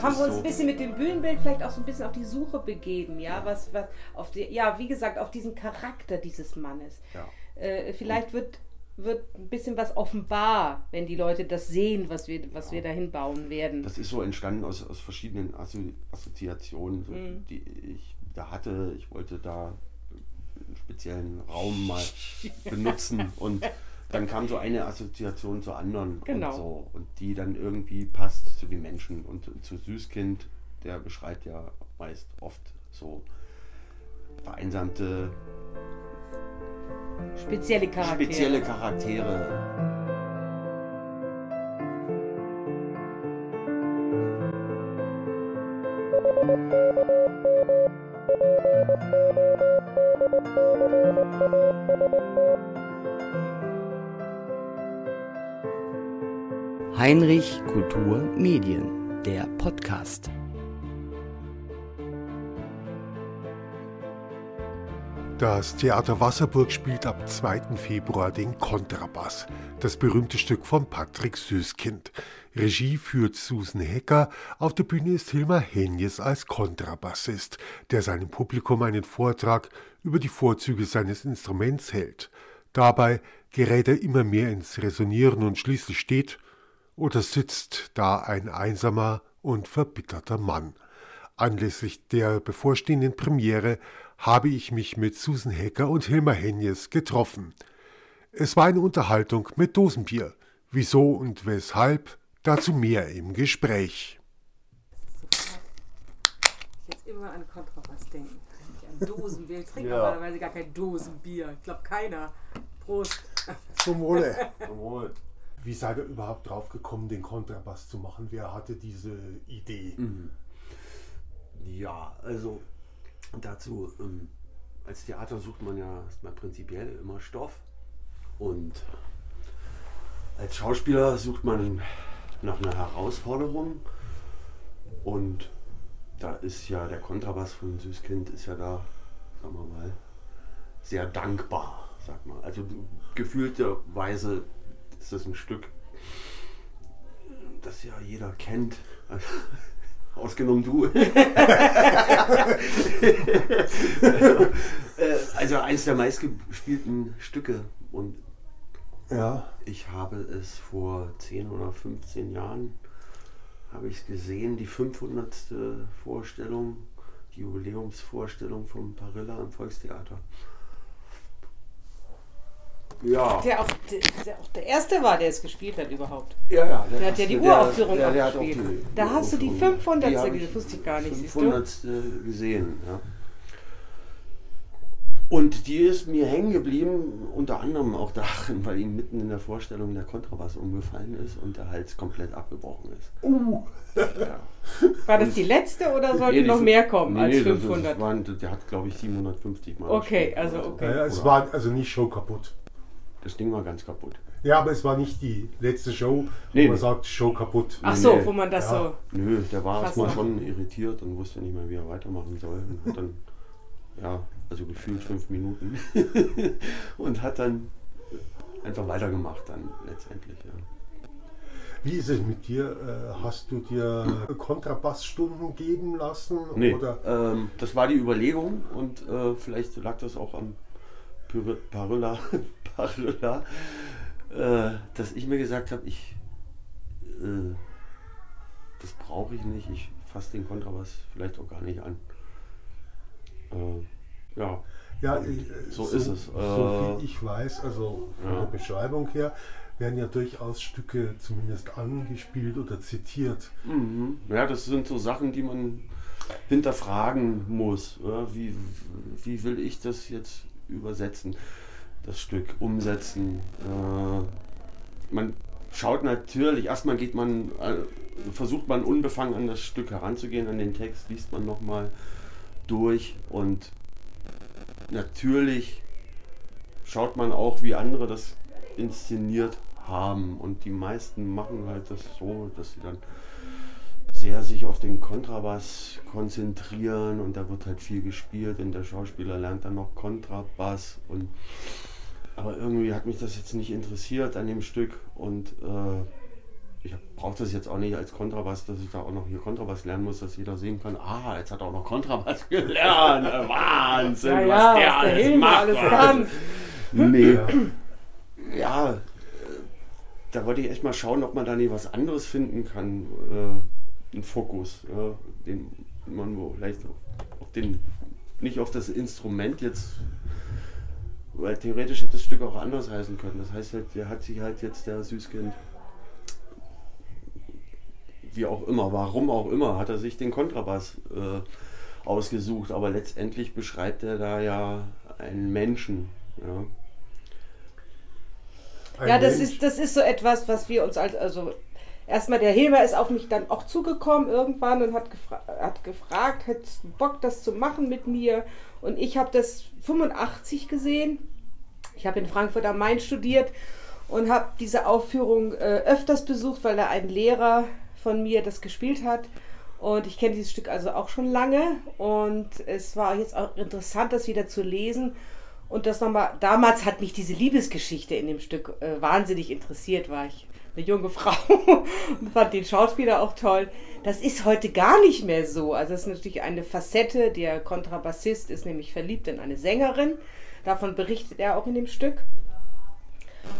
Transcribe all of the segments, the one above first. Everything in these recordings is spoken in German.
das haben wir uns so ein bisschen mit dem Bühnenbild vielleicht auch so ein bisschen auf die Suche begeben, ja, was, was auf die, ja, wie gesagt, auf diesen Charakter dieses Mannes. Ja. Äh, vielleicht wird wird ein bisschen was offenbar, wenn die Leute das sehen, was wir, was ja. wir dahin bauen werden. Das ist so entstanden aus, aus verschiedenen Assozi Assoziationen, so, mhm. die ich da hatte. Ich wollte da einen speziellen Raum mal benutzen und dann kam so eine Assoziation zur anderen genau. und so und die dann irgendwie passt zu den Menschen und zu Süßkind, der beschreibt ja meist oft so vereinsamte spezielle Charaktere. Spezielle Charaktere. Heinrich Kultur Medien, der Podcast. Das Theater Wasserburg spielt ab 2. Februar den Kontrabass, das berühmte Stück von Patrick Süßkind. Regie führt Susan Hecker, auf der Bühne ist Hilmar Henjes als Kontrabassist, der seinem Publikum einen Vortrag über die Vorzüge seines Instruments hält. Dabei gerät er immer mehr ins Resonieren und schließlich steht oder sitzt da ein einsamer und verbitterter Mann. Anlässlich der bevorstehenden Premiere habe ich mich mit Susan Hecker und Hilmar Henjes getroffen. Es war eine Unterhaltung mit Dosenbier. Wieso und weshalb? Dazu mehr im Gespräch. Ich jetzt immer an Kontrabass denken. An Dosenbier. Ich trinke ja. normalerweise gar kein Dosenbier. Ich glaube keiner. Prost. Zum Wohle. Zum Wohle. Wie seid ihr überhaupt drauf gekommen, den Kontrabass zu machen? Wer hatte diese Idee? Mhm. Ja, also dazu, ähm, als Theater sucht man ja erstmal prinzipiell immer Stoff und als Schauspieler sucht man nach einer Herausforderung und da ist ja der Kontrabass von Süßkind ist ja da, sagen wir mal, sehr dankbar, sag mal. Also gefühlterweise ist das ein Stück, das ja jeder kennt. Ausgenommen du. also eines der meistgespielten Stücke. Und ja. ich habe es vor 10 oder 15 Jahren habe ich gesehen, die 500. Vorstellung, die Jubiläumsvorstellung vom Parilla im Volkstheater. Ja. Der auch, der, auch der erste war, der es gespielt hat überhaupt. Ja, ja. Der, der hat ja die Uraufführung der, der, auch gespielt. Die, da hast du die 500. Die das wusste ich gar nicht. 500. gesehen, ja. Und die ist mir hängen geblieben, unter anderem auch darin, weil ihm mitten in der Vorstellung der Kontrabass umgefallen ist und der Hals komplett abgebrochen ist. Uh. Ja. War das die letzte oder sollten nee, noch mehr kommen nee, als 500? Das, das waren, der hat, glaube ich, 750 Mal. Okay, also okay. Ja, es war also nicht Show kaputt. Das Ding war ganz kaputt. Ja, aber es war nicht die letzte Show, nee, wo man sagt, Show kaputt. Ach so, nee. wo man das ja. so. Nö, der war erstmal schon irritiert und wusste nicht mehr, wie er weitermachen soll. Und hat dann, ja, also gefühlt fünf Minuten. und hat dann einfach weitergemacht dann letztendlich, ja. Wie ist es mit dir? Äh, hast du dir Kontrabassstunden geben lassen? Nee, oder? Ähm, das war die Überlegung und äh, vielleicht lag das auch am Parilla, Parilla äh, dass ich mir gesagt habe, ich äh, das brauche ich nicht, ich fasse den Kontrabass vielleicht auch gar nicht an. Äh, ja. Ja, ich, so, so, ist es. So viel äh, ich weiß, also von ja. der Beschreibung her, werden ja durchaus Stücke zumindest angespielt oder zitiert. Mhm. Ja, das sind so Sachen, die man hinterfragen muss. Wie, wie will ich das jetzt übersetzen, das Stück umsetzen. Äh, man schaut natürlich, erstmal geht man, äh, versucht man unbefangen an das Stück heranzugehen, an den Text, liest man nochmal durch und natürlich schaut man auch, wie andere das inszeniert haben. Und die meisten machen halt das so, dass sie dann sehr sich auf den Kontrabass konzentrieren und da wird halt viel gespielt und der Schauspieler lernt dann noch Kontrabass und aber irgendwie hat mich das jetzt nicht interessiert an dem Stück und äh, ich brauche das jetzt auch nicht als Kontrabass, dass ich da auch noch hier Kontrabass lernen muss, dass jeder sehen kann, ah, jetzt hat er auch noch Kontrabass gelernt. Wahnsinn, ja, ja, was der, der was der alles macht. alles kann. Nee. Ja, äh, da wollte ich echt mal schauen, ob man da nicht was anderes finden kann. Äh, einen Fokus, ja, den man wo vielleicht auf den, nicht auf das Instrument jetzt, weil theoretisch hätte das Stück auch anders heißen können. Das heißt halt, der hat sich halt jetzt der Süßkind, wie auch immer, warum auch immer, hat er sich den Kontrabass äh, ausgesucht. Aber letztendlich beschreibt er da ja einen Menschen. Ja. Ein Ja, das Mensch. ist, das ist so etwas, was wir uns als, also erstmal der Hilmer ist auf mich dann auch zugekommen irgendwann und hat, gefra hat gefragt, hättest du Bock, das zu machen mit mir? Und ich habe das 85 gesehen. Ich habe in Frankfurt am Main studiert und habe diese Aufführung äh, öfters besucht, weil da ein Lehrer von mir das gespielt hat. Und ich kenne dieses Stück also auch schon lange. Und es war jetzt auch interessant, das wieder zu lesen. Und das nochmal, damals hat mich diese Liebesgeschichte in dem Stück äh, wahnsinnig interessiert, war ich eine junge Frau und fand den Schauspieler auch toll. Das ist heute gar nicht mehr so. Also es ist natürlich eine Facette. Der Kontrabassist ist nämlich verliebt in eine Sängerin. Davon berichtet er auch in dem Stück.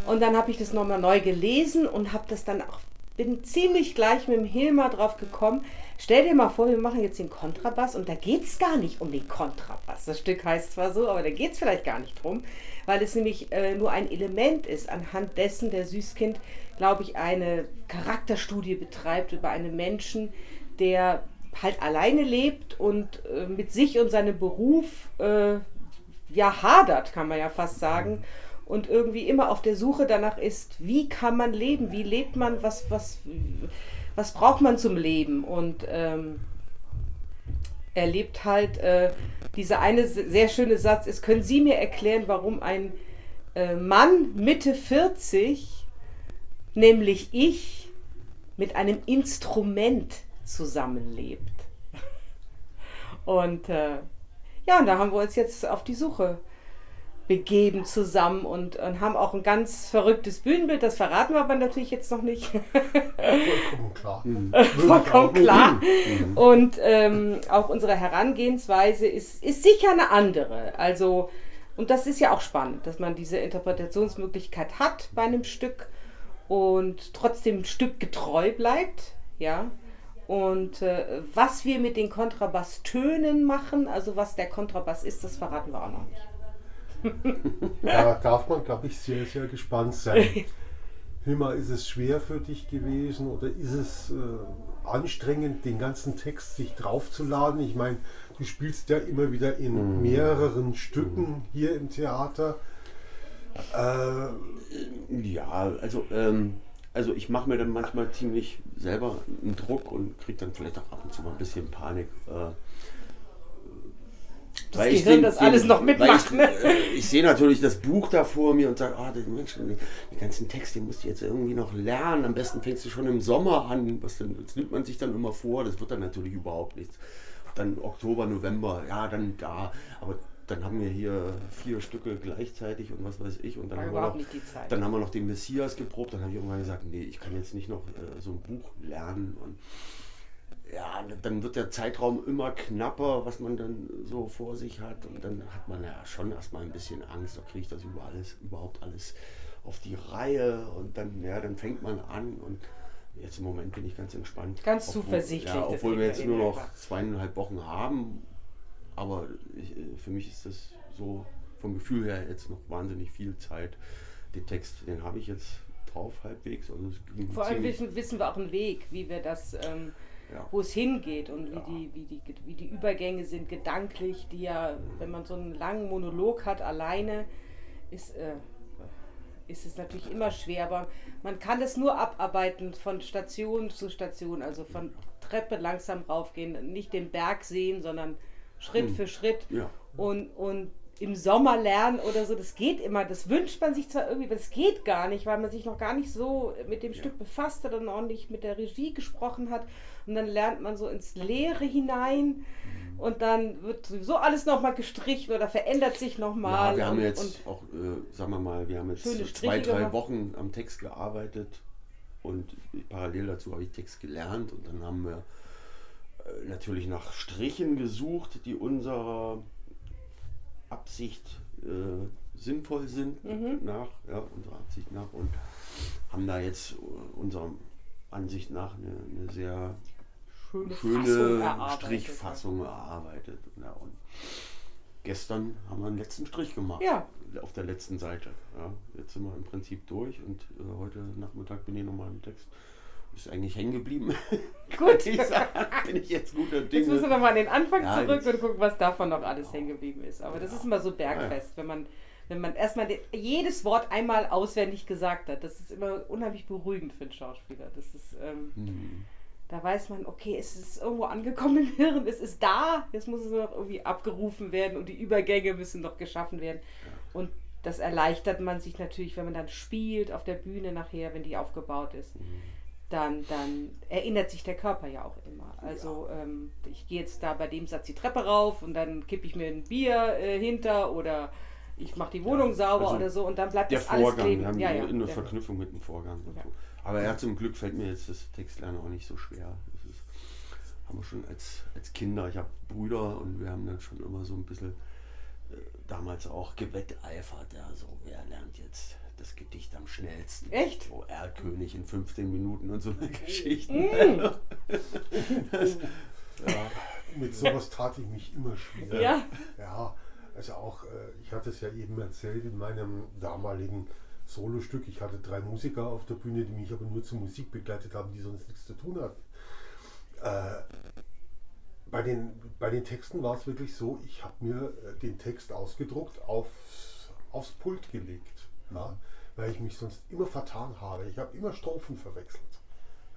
Und dann habe ich das nochmal neu gelesen und habe das dann auch, bin ziemlich gleich mit dem Hilmar drauf gekommen. Stell dir mal vor, wir machen jetzt den Kontrabass und da geht es gar nicht um den Kontrabass. Das Stück heißt zwar so, aber da geht es vielleicht gar nicht drum, weil es nämlich äh, nur ein Element ist, anhand dessen der Süßkind, glaube ich, eine Charakterstudie betreibt über einen Menschen, der halt alleine lebt und äh, mit sich und seinem Beruf äh, ja hadert, kann man ja fast sagen. Und irgendwie immer auf der Suche danach ist, wie kann man leben, wie lebt man, was, was, was braucht man zum Leben. Und ähm, er lebt halt, äh, dieser eine sehr schöne Satz ist, können Sie mir erklären, warum ein äh, Mann Mitte 40, nämlich ich, mit einem Instrument zusammenlebt? Und äh, ja, und da haben wir uns jetzt auf die Suche begeben zusammen und, und haben auch ein ganz verrücktes Bühnenbild. Das verraten wir aber natürlich jetzt noch nicht. Vollkommen klar. Vollkommen klar. Und ähm, auch unsere Herangehensweise ist, ist sicher eine andere. Also, und das ist ja auch spannend, dass man diese Interpretationsmöglichkeit hat bei einem Stück und trotzdem Stück getreu bleibt. Ja. Und äh, was wir mit den Kontrabasstönen machen, also was der Kontrabass ist, das verraten wir auch noch nicht. Da darf man, glaube ich, sehr, sehr gespannt sein. Hilmar, ist es schwer für dich gewesen oder ist es äh, anstrengend, den ganzen Text sich draufzuladen? Ich meine, du spielst ja immer wieder in mehreren Stücken hier im Theater. Äh, Ja, also, ähm, also ich mache mir dann manchmal ziemlich selber einen Druck und kriege dann vielleicht auch ab und zu mal ein bisschen Panik. Äh, Das Gehirn, das alles noch mitmacht, Weil ne? ich, äh, ich sehe natürlich das Buch da vor mir und sage, ah, den Mensch, den, den ganzen Text, den musst du jetzt irgendwie noch lernen. Am besten fängst du schon im Sommer an. Was denn, das nimmt man sich dann immer vor. Das wird dann natürlich überhaupt nichts. Dann Oktober, November, ja, dann da. Aber dann haben wir hier vier Stücke gleichzeitig und was weiß ich. Und dann, War haben wir, noch, nicht die Zeit. dann haben wir noch den Messias geprobt. Dann habe ich irgendwann gesagt, nee, ich kann jetzt nicht noch äh, so ein Buch lernen. Und ja, dann wird der Zeitraum immer knapper, was man dann so vor sich hat. Und dann hat man ja schon erstmal ein bisschen Angst, da kriege ich das über alles, überhaupt alles auf die Reihe. Und dann, ja, dann fängt man an und jetzt im Moment bin ich ganz entspannt. Ganz Obwohl- zuversichtlich, Ja, obwohl wir jetzt nur noch zweieinhalb Wochen haben. Aber ich, äh, für mich ist das so vom Gefühl her jetzt noch wahnsinnig viel Zeit. Den Text, den habe ich jetzt drauf halbwegs. Also Vor allem wissen, wissen wir auch einen Weg, wie wir das, ähm, Ja. wo es hingeht und wie, Ja. die, wie, die, wie die Übergänge sind, gedanklich, die ja, wenn man so einen langen Monolog hat, alleine, ist, äh, ist es natürlich immer schwer, aber man kann es nur abarbeiten von Station zu Station, also von Treppe langsam raufgehen, nicht den Berg sehen, sondern Schritt Hm. für Schritt Ja. und, und im Sommer lernen oder so, das geht immer. Das wünscht man sich zwar irgendwie, aber das geht gar nicht, weil man sich noch gar nicht so mit dem Stück befasst hat und auch nicht mit der Regie gesprochen hat. Und dann lernt man so ins Leere hinein und dann wird sowieso alles nochmal gestrichen oder verändert sich nochmal. Ja, wir haben und, jetzt auch, äh, sagen wir mal, wir haben jetzt zwei, drei gemacht. Wochen am Text gearbeitet. Und parallel dazu habe ich Text gelernt und dann haben wir natürlich nach Strichen gesucht, die unserer Absicht äh, sinnvoll sind, mhm. nach, ja, unserer Absicht nach und haben da jetzt unserer Ansicht nach eine, eine sehr schöne, schöne erarbeitet, Strichfassung erarbeitet. Ja, und gestern haben wir einen letzten Strich gemacht. Ja. Auf der letzten Seite. Ja, jetzt sind wir im Prinzip durch und äh, heute Nachmittag bin ich nochmal im Text. Ist eigentlich hängen geblieben. Gut. ich sagen, bin ich jetzt guter Dinge. Jetzt müssen wir nochmal an den Anfang ja, zurück und gucken, was davon noch alles hängen geblieben ist. Aber das ist immer so bergfest, wenn man wenn man erstmal jedes Wort einmal auswendig gesagt hat. Das ist immer unheimlich beruhigend für einen Schauspieler. Das ist, ähm, mhm. da weiß man, okay, es ist irgendwo angekommen im Hirn, es ist da, jetzt muss es noch irgendwie abgerufen werden und die Übergänge müssen noch geschaffen werden. Ja. Und das erleichtert man sich natürlich, wenn man dann spielt auf der Bühne nachher, wenn die aufgebaut ist. Mhm. Dann, dann erinnert sich der Körper ja auch immer. Also ja. ähm, ich gehe jetzt da bei dem Satz die Treppe rauf und dann kippe ich mir ein Bier äh, hinter oder ich mache die Wohnung sauber also oder so und dann bleibt das Vorgang, alles kleben. Wir haben ja, ja, eine Verknüpfung mit dem Vorgang. Ja. So. Aber ja, zum Glück fällt mir jetzt das Textlernen auch nicht so schwer. Das ist, haben wir schon als, als Kinder, ich habe Brüder und wir haben dann schon immer so ein bisschen äh, damals auch gewetteifert. Ja, so, wer lernt jetzt das Gedicht am schnellsten? Echt? So Erlkönig in 15 Minuten und so eine Geschichte. Mm. das, ja. Mit sowas tat ich mich immer schwer. Ja. ja also auch, äh, ich hatte es ja eben erzählt in meinem damaligen Solostück, ich hatte drei Musiker auf der Bühne, die mich aber nur zur Musik begleitet haben, die sonst nichts zu tun hatten. Äh, bei, den, bei den Texten war es wirklich so, ich habe mir äh, den Text ausgedruckt, aufs, aufs Pult gelegt, ja, weil ich mich sonst immer vertan habe. Ich habe immer Strophen verwechselt.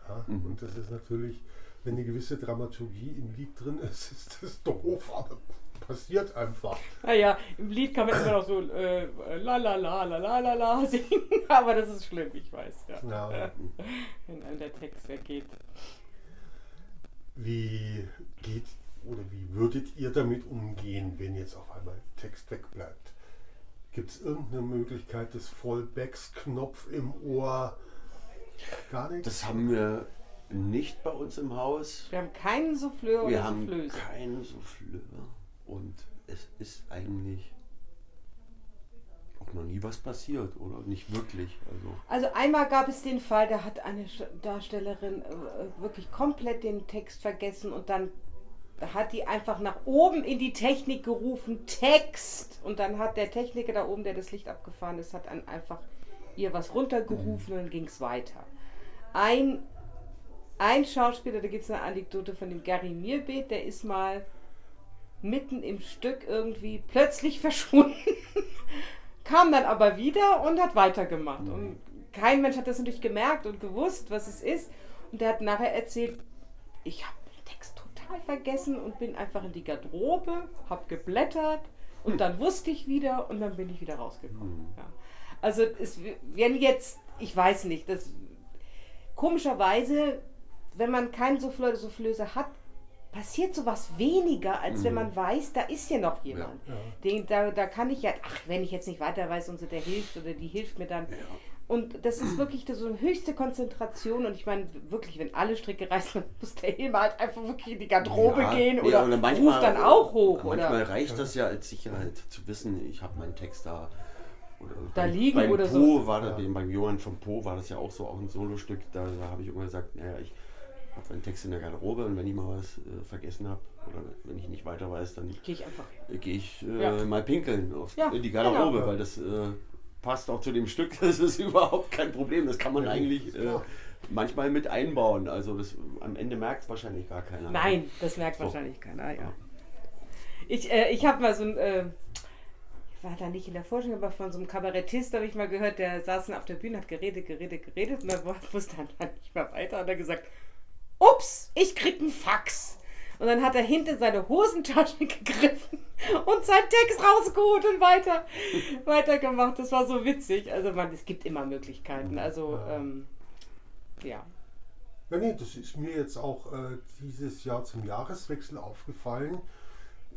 Ja, mhm. Und das ist natürlich, wenn eine gewisse Dramaturgie im Lied drin ist, ist das doof, aber passiert einfach. Naja, im Lied kann man immer noch so äh, la la la la la la la singen, aber das ist schlimm, ich weiß. Ja. ja. Wenn einem der Text weggeht. Wie geht oder wie würdet ihr damit umgehen, wenn jetzt auf einmal Text wegbleibt? Gibt es irgendeine Möglichkeit des Fallbacks-Knopf im Ohr? Gar nichts? Das haben wir nicht bei uns im Haus. Wir haben keinen Souffleur oder Soufflöse. Wir haben keinen Souffleur. Und es ist eigentlich auch noch nie was passiert, oder? Nicht wirklich. Also, also einmal gab es den Fall, da hat eine Darstellerin äh, wirklich komplett den Text vergessen und dann hat die einfach nach oben in die Technik gerufen, Text. Und dann hat der Techniker da oben, der das Licht abgefahren ist, hat dann einfach ihr was runtergerufen und dann ging es weiter. Ein, ein Schauspieler, da gibt es eine Anekdote von dem Gary Mirbeet, der ist mal mitten im Stück irgendwie plötzlich verschwunden. Kam dann aber wieder und hat weitergemacht. Und kein Mensch hat das natürlich gemerkt und gewusst, was es ist. Und der hat nachher erzählt, ich habe vergessen und bin einfach in die Garderobe, habe geblättert und dann wusste ich wieder und dann bin ich wieder rausgekommen. Mhm. Ja. Also es werden jetzt, ich weiß nicht, das komischerweise, wenn man keinen Souffleur Soufflöse hat, passiert sowas weniger, als mhm. wenn man weiß, da ist ja noch jemand. Ja, ja. Den, da, da kann ich ja, ach, wenn ich jetzt nicht weiter weiß und so der hilft oder die hilft mir dann. Ja. Und das ist wirklich so eine höchste Konzentration. Und ich meine, wirklich, wenn alle Stricke reißen, muss der Hilmer halt einfach wirklich in die Garderobe gehen oder, oder manchmal, ruft dann auch hoch. Manchmal oder? reicht das ja als Sicherheit zu wissen, ich habe meinen Text da. Oder da liegen beim oder po so. War das, Beim Johann von Po war das ja auch so, auch ein Solostück. Da, da habe ich immer gesagt, naja, ich habe einen Text in der Garderobe und wenn ich mal was äh, vergessen habe oder wenn ich nicht weiter weiß, dann gehe ich einfach gehe ich äh, ja. mal pinkeln auf, ja, in die Garderobe, genau. weil das äh, passt auch zu dem Stück. Das ist überhaupt kein Problem. Das kann man eigentlich äh, manchmal mit einbauen. Also das, am Ende merkt es wahrscheinlich gar keiner. Nein, das merkt so. wahrscheinlich keiner. Ja. Ich, äh, ich habe mal so ein war da nicht in der Forschung, aber von so einem Kabarettist habe ich mal gehört, der saß auf der Bühne, hat geredet, geredet, geredet und dann wusste er dann nicht mehr weiter und hat gesagt, ups, ich krieg einen Fax. Und dann hat er hinter seine Hosentasche gegriffen und seinen Text rausgeholt und weiter, weitergemacht. Das war so witzig. Also man, es gibt immer Möglichkeiten. Also ja. Ähm, ja. Ja, nee, das ist mir jetzt auch äh, dieses Jahr zum Jahreswechsel aufgefallen.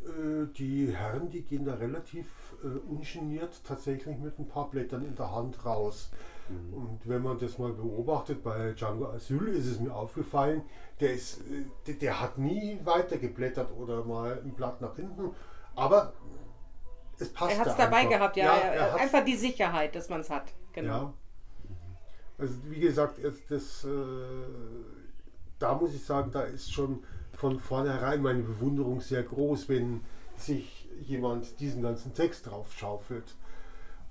Äh, die Herren, die gehen da relativ äh, ungeniert tatsächlich mit ein paar Blättern in der Hand raus. Mhm. Und wenn man das mal beobachtet, bei Django Asyl ist es mir aufgefallen, der, ist, äh, der, der hat nie weitergeblättert oder mal ein Blatt nach hinten. Aber es passt. Er hat es dabei gehabt, ja. ja er einfach die Sicherheit, dass man es hat. Genau. Ja. Also wie gesagt, das, äh, da muss ich sagen, da ist schon von vornherein meine Bewunderung sehr groß, wenn sich jemand diesen ganzen Text drauf schaufelt.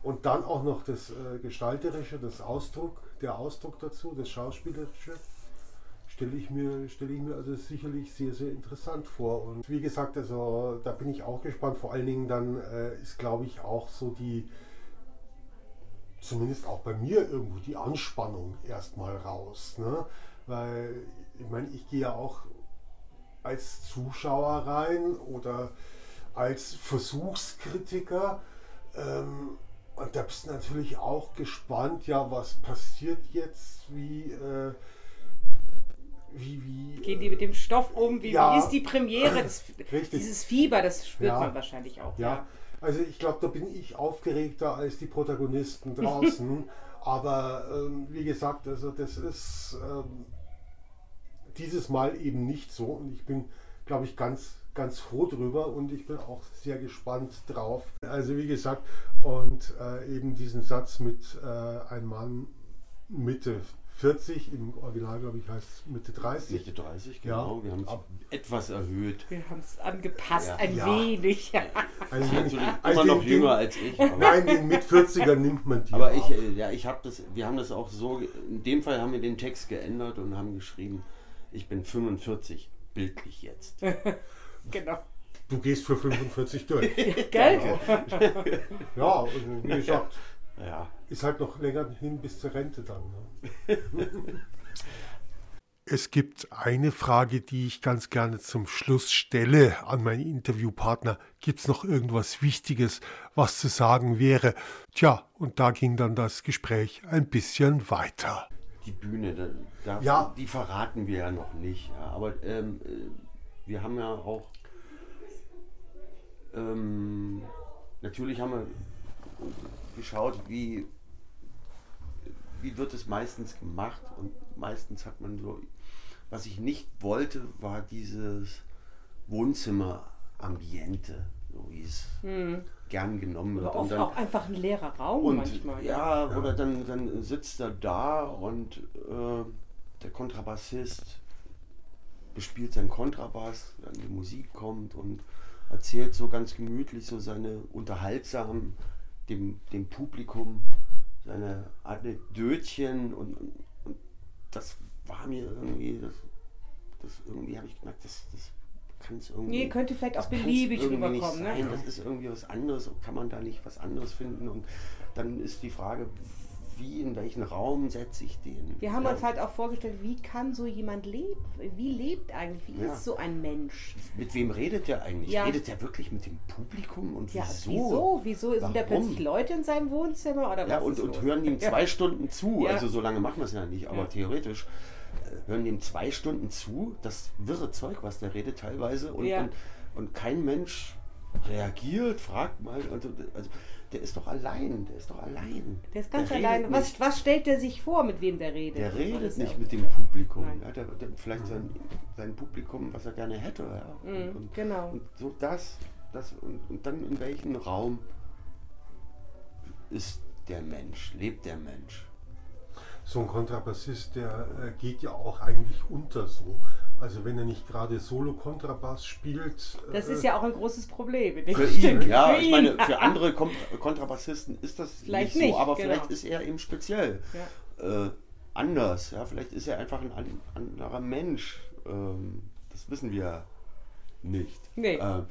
Und dann auch noch das äh, Gestalterische, das Ausdruck, der Ausdruck dazu, das Schauspielerische, stelle ich mir, stelle ich mir also sicherlich sehr, sehr interessant vor. Und wie gesagt, also da bin ich auch gespannt. Vor allen Dingen dann äh, ist, glaube ich, auch so die, zumindest auch bei mir irgendwo die Anspannung erstmal raus. Ne? Weil ich meine, ich gehe ja auch als Zuschauer rein oder als Versuchskritiker. Ähm, und da bist du natürlich auch gespannt, ja, was passiert jetzt, wie, äh, wie, wie. Gehen die mit dem Stoff um? Wie, ja, wie ist die Premiere? Das, dieses Fieber, das spürt ja, man wahrscheinlich auch. Ja, ja. also ich glaube, da bin ich aufgeregter als die Protagonisten draußen. Aber ähm, wie gesagt, also das ist ähm, dieses Mal eben nicht so und ich bin, glaube ich, ganz, ganz froh drüber und ich bin auch sehr gespannt drauf. Also wie gesagt, und äh, eben diesen Satz mit äh, ein Mann Mitte 40, im Original glaube ich heißt es Mitte 30. Mitte 30, genau. Ja. Wir haben es etwas erhöht. Wir haben es angepasst, ja. ein ja. wenig. Also, also immer noch den, jünger als ich. Nein, den mit 40er nimmt man die. Aber ich, äh, ja, ich habe das, wir haben das auch so, in dem Fall haben wir den Text geändert und haben geschrieben, ich bin 45, bildlich jetzt. genau. Du gehst für 45 durch. Gell? ja, also wie gesagt, ja. ist halt noch länger hin bis zur Rente dann. Ne? Es gibt eine Frage, die ich ganz gerne zum Schluss stelle an meinen Interviewpartner. Gibt es noch irgendwas Wichtiges, was zu sagen wäre? Tja, und da ging dann das Gespräch ein bisschen weiter. Die Bühne, da, da, ja. die verraten wir ja noch nicht. Ja. Aber ähm, äh, wir haben ja auch ähm, natürlich haben wir geschaut, wie, wie wird es meistens gemacht und meistens hat man so, was ich nicht wollte, war dieses Wohnzimmer-Ambiente, so wie es hm. gern genommen wird. Oder und dann, auch einfach ein leerer Raum und, manchmal. Ja, ja, oder dann, dann sitzt er da und äh, der Kontrabassist bespielt seinen Kontrabass, dann die Musik kommt und erzählt so ganz gemütlich so seine unterhaltsam dem, dem Publikum seine Anekdötchen und, und, und das war mir irgendwie, das, das irgendwie habe ich gemerkt, das, das kann es irgendwie. Nee, könnte vielleicht auch beliebig rüberkommen. Ne? Das ist irgendwie was anderes, kann man da nicht was anderes finden und dann ist die Frage, wie, in welchen Raum setze ich den? Wir haben ja. uns halt auch vorgestellt, wie kann so jemand leben? Wie lebt eigentlich? Wie ja. ist so ein Mensch? Mit wem redet der eigentlich? Ja. Redet der wirklich mit dem Publikum? Und ja, wieso? Wieso? Wieso sind da plötzlich Leute in seinem Wohnzimmer? Oder ja, und, und hören ihm zwei Stunden zu. Also so lange machen wir es ja nicht, aber theoretisch äh, hören ihm zwei Stunden zu. Das wirre Zeug, was der redet teilweise. Und, und, und kein Mensch reagiert, fragt mal. Also, also der ist doch allein, der ist doch allein. Der ist ganz der allein. Was, was stellt er sich vor, mit wem der redet? Der redet nicht mit dem Publikum. Ja, der, der, vielleicht sein, sein Publikum, was er gerne hätte. Ja. Mhm, und, genau. Und so das, das und, und dann in welchem Raum ist der Mensch, lebt der Mensch. So ein Kontrabassist, der äh, geht ja auch eigentlich unter so. Also wenn er nicht gerade Solo-Kontrabass spielt. Das äh, ist ja auch ein großes Problem. Für ihn, ja. Für ich meine, für andere Kontrabassisten ist das vielleicht nicht so, nicht, aber genau. vielleicht ist er eben speziell ja. äh, anders. Ja, vielleicht ist er einfach ein anderer Mensch. Ähm, das wissen wir nicht. Nee. Ähm,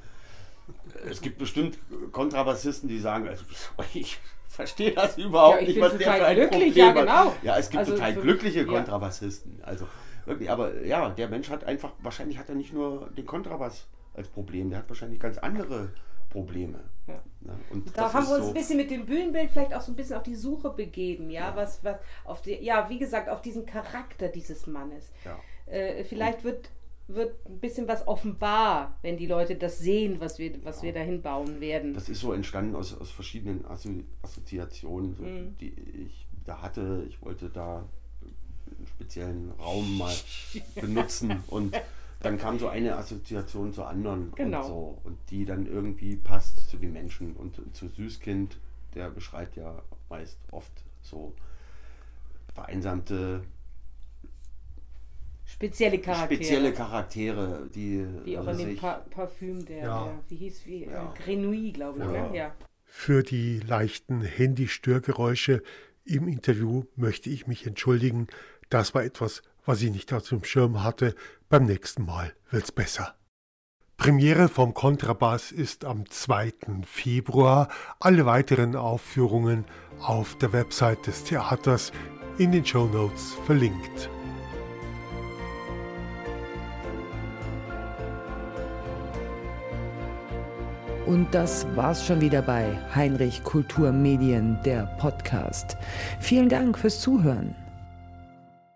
es gibt bestimmt Kontrabassisten, die sagen, also ich verstehe das überhaupt ja, nicht, was der für ein Problem ja, genau. hat. Ja, es gibt also total glückliche Kontrabassisten. Also Wirklich, aber ja, der Mensch hat einfach, wahrscheinlich hat er nicht nur den Kontrabass als Problem, der hat wahrscheinlich ganz andere Probleme. Ja. Ne? Und da haben wir uns so ein bisschen mit dem Bühnenbild vielleicht auch so ein bisschen auf die Suche begeben, ja, ja. was, was auf die, ja, wie gesagt, auf diesen Charakter dieses Mannes. Ja. Äh, vielleicht wird wird ein bisschen was offenbar, wenn die Leute das sehen, was wir, was ja. wir dahin bauen werden. Das ist so entstanden aus, aus verschiedenen Assoziationen, so, mhm. die ich da hatte. Ich wollte da einen speziellen Raum mal benutzen und dann kam so eine Assoziation zur anderen Genau. und so und die dann irgendwie passt zu den Menschen und zu Süßkind, der beschreibt ja meist oft so vereinsamte Spezielle Charaktere. spezielle Charaktere, die, Wie auch äh, in dem pa Parfüm der, Ja. der, wie hieß, wie, Ja. Grenouille, glaube ich, Ja. ne? Ja. Für die leichten Handy-Störgeräusche im Interview möchte ich mich entschuldigen. Das war etwas, was ich nicht auf dem Schirm hatte. Beim nächsten Mal wird's besser. Premiere vom Kontrabass ist am 2. Februar. Alle weiteren Aufführungen auf der Website des Theaters in den Show Notes verlinkt. Und das war's schon wieder bei Heinrich Kulturmedien, der Podcast. Vielen Dank fürs Zuhören.